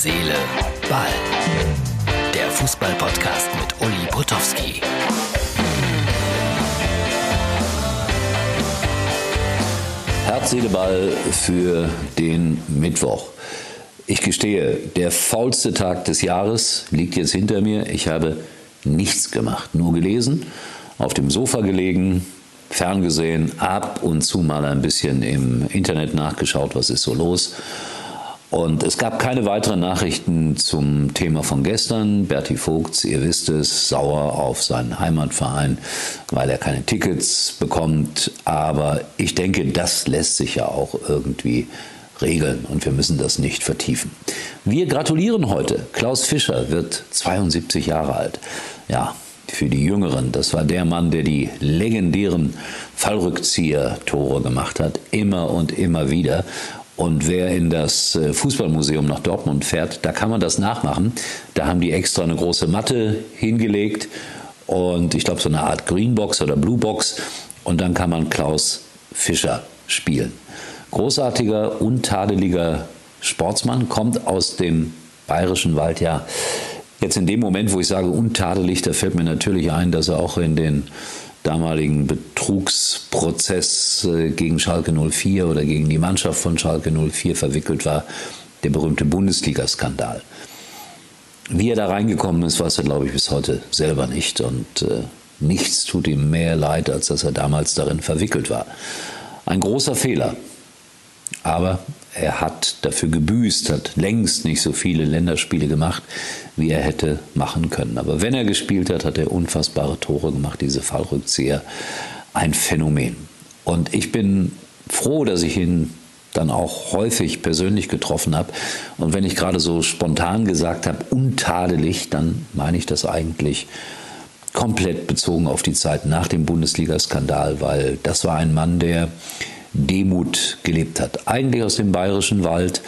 Seele, Ball. Der Fußball-Podcast mit Uli Potowski. Herz, Seele, Ball für den Mittwoch. Ich gestehe, der faulste Tag des Jahres liegt jetzt hinter mir. Ich habe nichts gemacht, nur gelesen, auf dem Sofa gelegen, ferngesehen, ab und zu mal ein bisschen im Internet nachgeschaut, was ist so los. Und es gab keine weiteren Nachrichten zum Thema von gestern. Berti Vogts, ihr wisst es, sauer auf seinen Heimatverein, weil er keine Tickets bekommt. Aber ich denke, das lässt sich ja auch irgendwie regeln und wir müssen das nicht vertiefen. Wir gratulieren heute. Klaus Fischer wird 72 Jahre alt. Ja, für die Jüngeren, das war der Mann, der die legendären Fallrückzieher-Tore gemacht hat, immer und immer wieder. Und wer in das äh, Fußballmuseum nach Dortmund fährt, da kann man das nachmachen. Da haben die extra eine große Matte hingelegt und ich glaube so eine Art Greenbox oder Bluebox. Und dann kann man Klaus Fischer spielen. Großartiger, untadeliger Sportsmann, kommt aus dem bayerischen Wald. Ja, jetzt in dem Moment, wo ich sage untadelig, da fällt mir natürlich ein, dass er auch in den damaligen Betrugsprozess äh, gegen Schalke 04 oder gegen die Mannschaft von Schalke 04 verwickelt war, der berühmte Bundesliga-Skandal. Wie er da reingekommen ist, weiß er, glaube ich, bis heute selber nicht. Und äh, nichts tut ihm mehr leid, als dass er damals darin verwickelt war. Ein großer Fehler. Aber er hat dafür gebüßt, hat längst nicht so viele Länderspiele gemacht, wie er hätte machen können. Aber wenn er gespielt hat, hat er unfassbare Tore gemacht, diese Fallrückzieher. Ein Phänomen. Und ich bin froh, dass ich ihn dann auch häufig persönlich getroffen habe. Und wenn ich gerade so spontan gesagt habe, untadelig, dann meine ich das eigentlich komplett bezogen auf die Zeit nach dem Bundesliga-Skandal, weil das war ein Mann, der Demut gelebt hat. Eigentlich aus dem bayerischen Wald,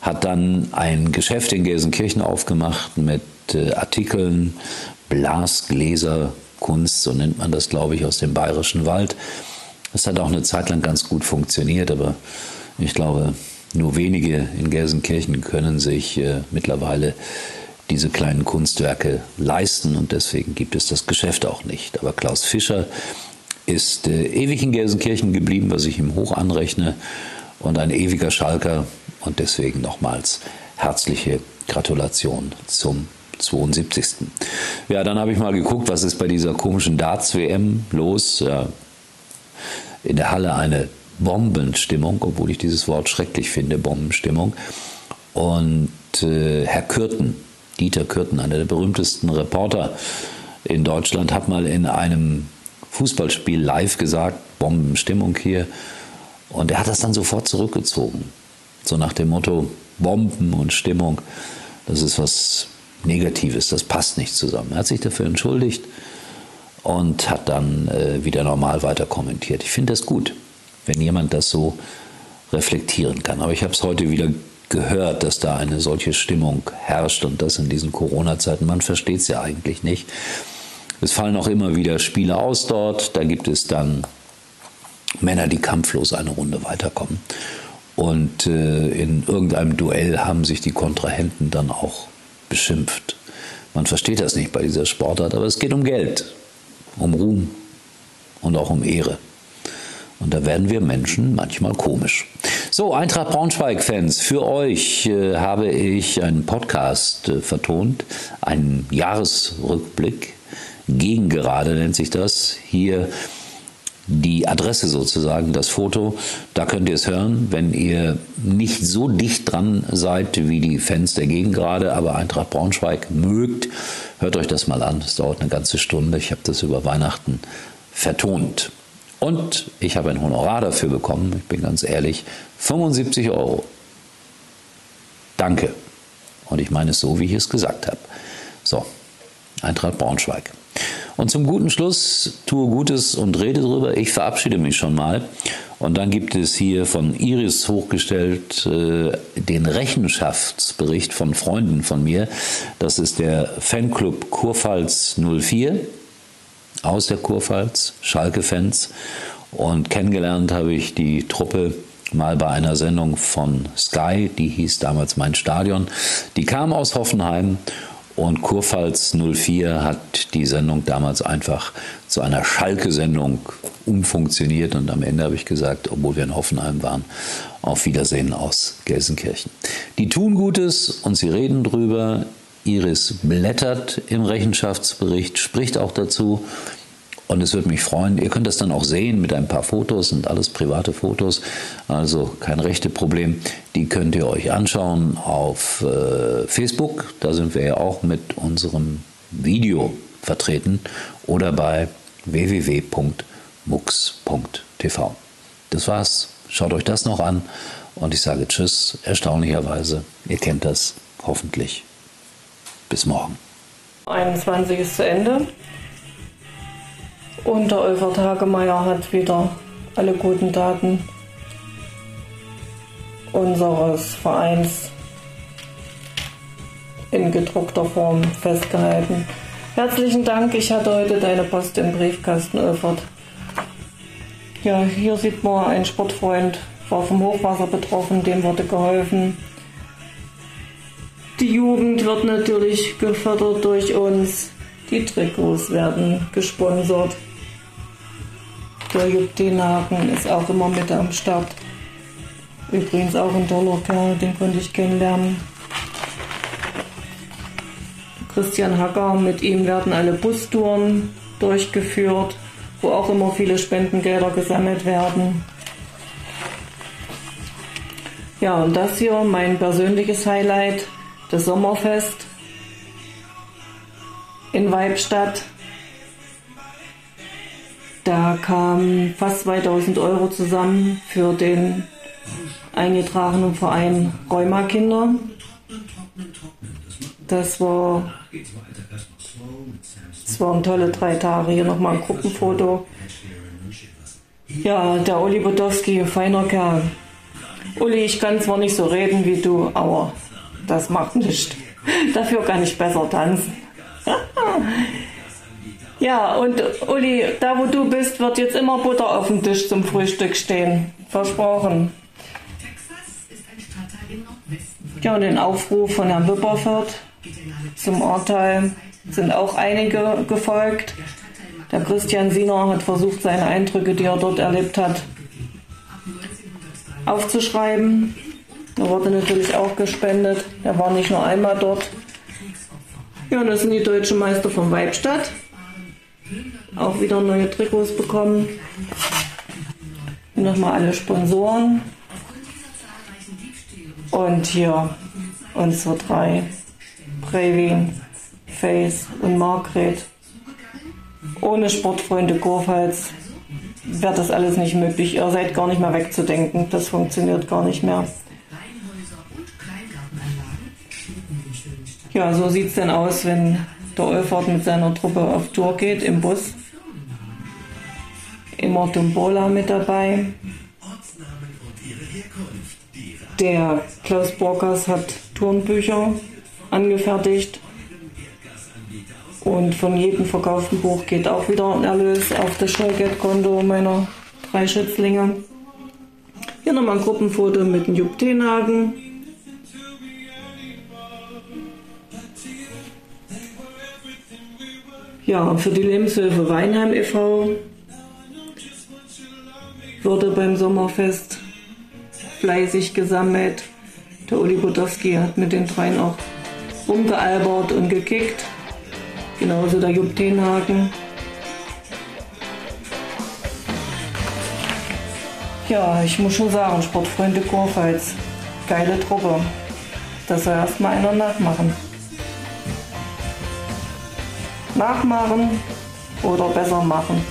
hat dann ein Geschäft in Gelsenkirchen aufgemacht mit äh, Artikeln, Blasgläser, Kunst, so nennt man das, glaube ich, aus dem bayerischen Wald. Das hat auch eine Zeit lang ganz gut funktioniert, aber ich glaube, nur wenige in Gelsenkirchen können sich äh, mittlerweile diese kleinen Kunstwerke leisten und deswegen gibt es das Geschäft auch nicht. Aber Klaus Fischer ist äh, ewig in Gelsenkirchen geblieben, was ich ihm hoch anrechne und ein ewiger Schalker und deswegen nochmals herzliche Gratulation zum 72. Ja, dann habe ich mal geguckt, was ist bei dieser komischen Darts-WM los. Ja, in der Halle eine Bombenstimmung, obwohl ich dieses Wort schrecklich finde, Bombenstimmung. Und äh, Herr Kürten, Dieter Kürten, einer der berühmtesten Reporter in Deutschland, hat mal in einem Fußballspiel live gesagt, Bombenstimmung hier. Und er hat das dann sofort zurückgezogen. So nach dem Motto, Bomben und Stimmung, das ist was Negatives, das passt nicht zusammen. Er hat sich dafür entschuldigt und hat dann äh, wieder normal weiter kommentiert. Ich finde das gut, wenn jemand das so reflektieren kann. Aber ich habe es heute wieder gehört, dass da eine solche Stimmung herrscht und das in diesen Corona-Zeiten. Man versteht es ja eigentlich nicht. Es fallen auch immer wieder Spiele aus dort. Da gibt es dann Männer, die kampflos eine Runde weiterkommen. Und äh, in irgendeinem Duell haben sich die Kontrahenten dann auch beschimpft. Man versteht das nicht bei dieser Sportart, aber es geht um Geld, um Ruhm und auch um Ehre. Und da werden wir Menschen manchmal komisch. So, Eintracht Braunschweig-Fans, für euch äh, habe ich einen Podcast äh, vertont, einen Jahresrückblick Gegengerade nennt sich das. Hier die Adresse sozusagen, das Foto. Da könnt ihr es hören, wenn ihr nicht so dicht dran seid wie die Fans der Gegengrade, aber Eintracht Braunschweig mögt. Hört euch das mal an. Es dauert eine ganze Stunde. Ich habe das über Weihnachten vertont. Und ich habe ein Honorar dafür bekommen. Ich bin ganz ehrlich, 75 Euro. Danke. Und ich meine es so, wie ich es gesagt habe. So, Eintracht Braunschweig. Und zum guten Schluss tue Gutes und rede drüber. Ich verabschiede mich schon mal. Und dann gibt es hier von Iris hochgestellt äh, den Rechenschaftsbericht von Freunden von mir. Das ist der Fanclub Kurpfalz 04 aus der Kurpfalz, Schalke-Fans. Und kennengelernt habe ich die Truppe mal bei einer Sendung von Sky, die hieß damals Mein Stadion. Die kam aus Hoffenheim und Kurpfalz 04 hat die Sendung damals einfach zu einer Schalke-Sendung umfunktioniert und am Ende habe ich gesagt, obwohl wir in Hoffenheim waren, auf Wiedersehen aus Gelsenkirchen. Die tun Gutes und sie reden drüber. Iris blättert im Rechenschaftsbericht, spricht auch dazu. Und es würde mich freuen, ihr könnt das dann auch sehen mit ein paar Fotos, sind alles private Fotos, also kein rechte Problem. Die könnt ihr euch anschauen auf äh, Facebook, da sind wir ja auch mit unserem Video vertreten, oder bei www.mux.tv. Das war's. Schaut euch das noch an und ich sage Tschüss, erstaunlicherweise. Ihr kennt das hoffentlich. Bis morgen. 21 ist zu Ende. Und der Olfert Hagemeyer hat wieder alle guten Daten unseres Vereins in gedruckter Form festgehalten. Herzlichen Dank, ich hatte heute deine Post im Briefkasten, Olfert. Ja, hier sieht man, ein Sportfreund war vom Hochwasser betroffen, dem wurde geholfen. Die Jugend wird natürlich gefördert durch uns. Die Trikots werden gesponsert. Der Jupp Denhagen ist auch immer mit am Start. Übrigens auch ein toller Kerl, den konnte ich kennenlernen. Christian Hacker, mit ihm werden alle Bustouren durchgeführt, wo auch immer viele Spendengelder gesammelt werden. Ja, und das hier mein persönliches Highlight, das Sommerfest in Weibstadt. Da kamen fast 2000 Euro zusammen für den eingetragenen Verein Rheuma Kinder. Das war, das waren tolle drei Tage. Hier nochmal ein Gruppenfoto. Ja, der Uli Bodowski, feiner Kerl. Uli, ich kann zwar nicht so reden wie du, aber das macht nichts. Dafür kann ich besser tanzen. Ja, und Uli, da wo du bist, wird jetzt immer Butter auf dem Tisch zum Frühstück stehen. Versprochen. Ja, und den Aufruf von Herrn Wipperfurt zum Urteil sind auch einige gefolgt. Der Christian Siener hat versucht, seine Eindrücke, die er dort erlebt hat, aufzuschreiben. Da wurde natürlich auch gespendet. Er war nicht nur einmal dort. Ja, und das sind die deutschen Meister von Weibstadt auch wieder neue Trikots bekommen. Nochmal alle Sponsoren. Und hier unsere drei. Previn, Face und Margret. Ohne Sportfreunde Kurpfalz wäre das alles nicht möglich. Ihr seid gar nicht mehr wegzudenken. Das funktioniert gar nicht mehr. Ja, so sieht es denn aus, wenn der Olfert mit seiner Truppe auf Tour geht im Bus. Immer Tumbola mit dabei. Der Klaus Borkers hat Turnbücher angefertigt. Und von jedem verkauften Buch geht auch wieder ein Erlös auf das Schulgeldkonto meiner drei Schützlinge. Hier nochmal ein Gruppenfoto mit dem Jupp Tenhagen. Ja, für die Lebenshilfe Weinheim e.V. wurde beim Sommerfest fleißig gesammelt. Der Uli Budowski hat mit den dreien auch rumgealbert und gekickt. Genauso der Jupp Tenhagen. Ja, ich muss schon sagen, Sportfreunde Kurpfalz, geile Truppe. Das soll erstmal einer nachmachen nachmachen oder besser machen.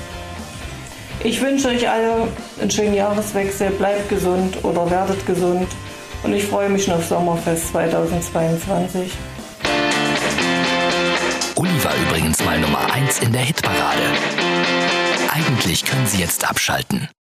Ich wünsche euch alle einen schönen Jahreswechsel, bleibt gesund oder werdet gesund und ich freue mich schon auf Sommerfest 2022. Uli war übrigens mal Nummer 1 in der Hitparade. Eigentlich können Sie jetzt abschalten.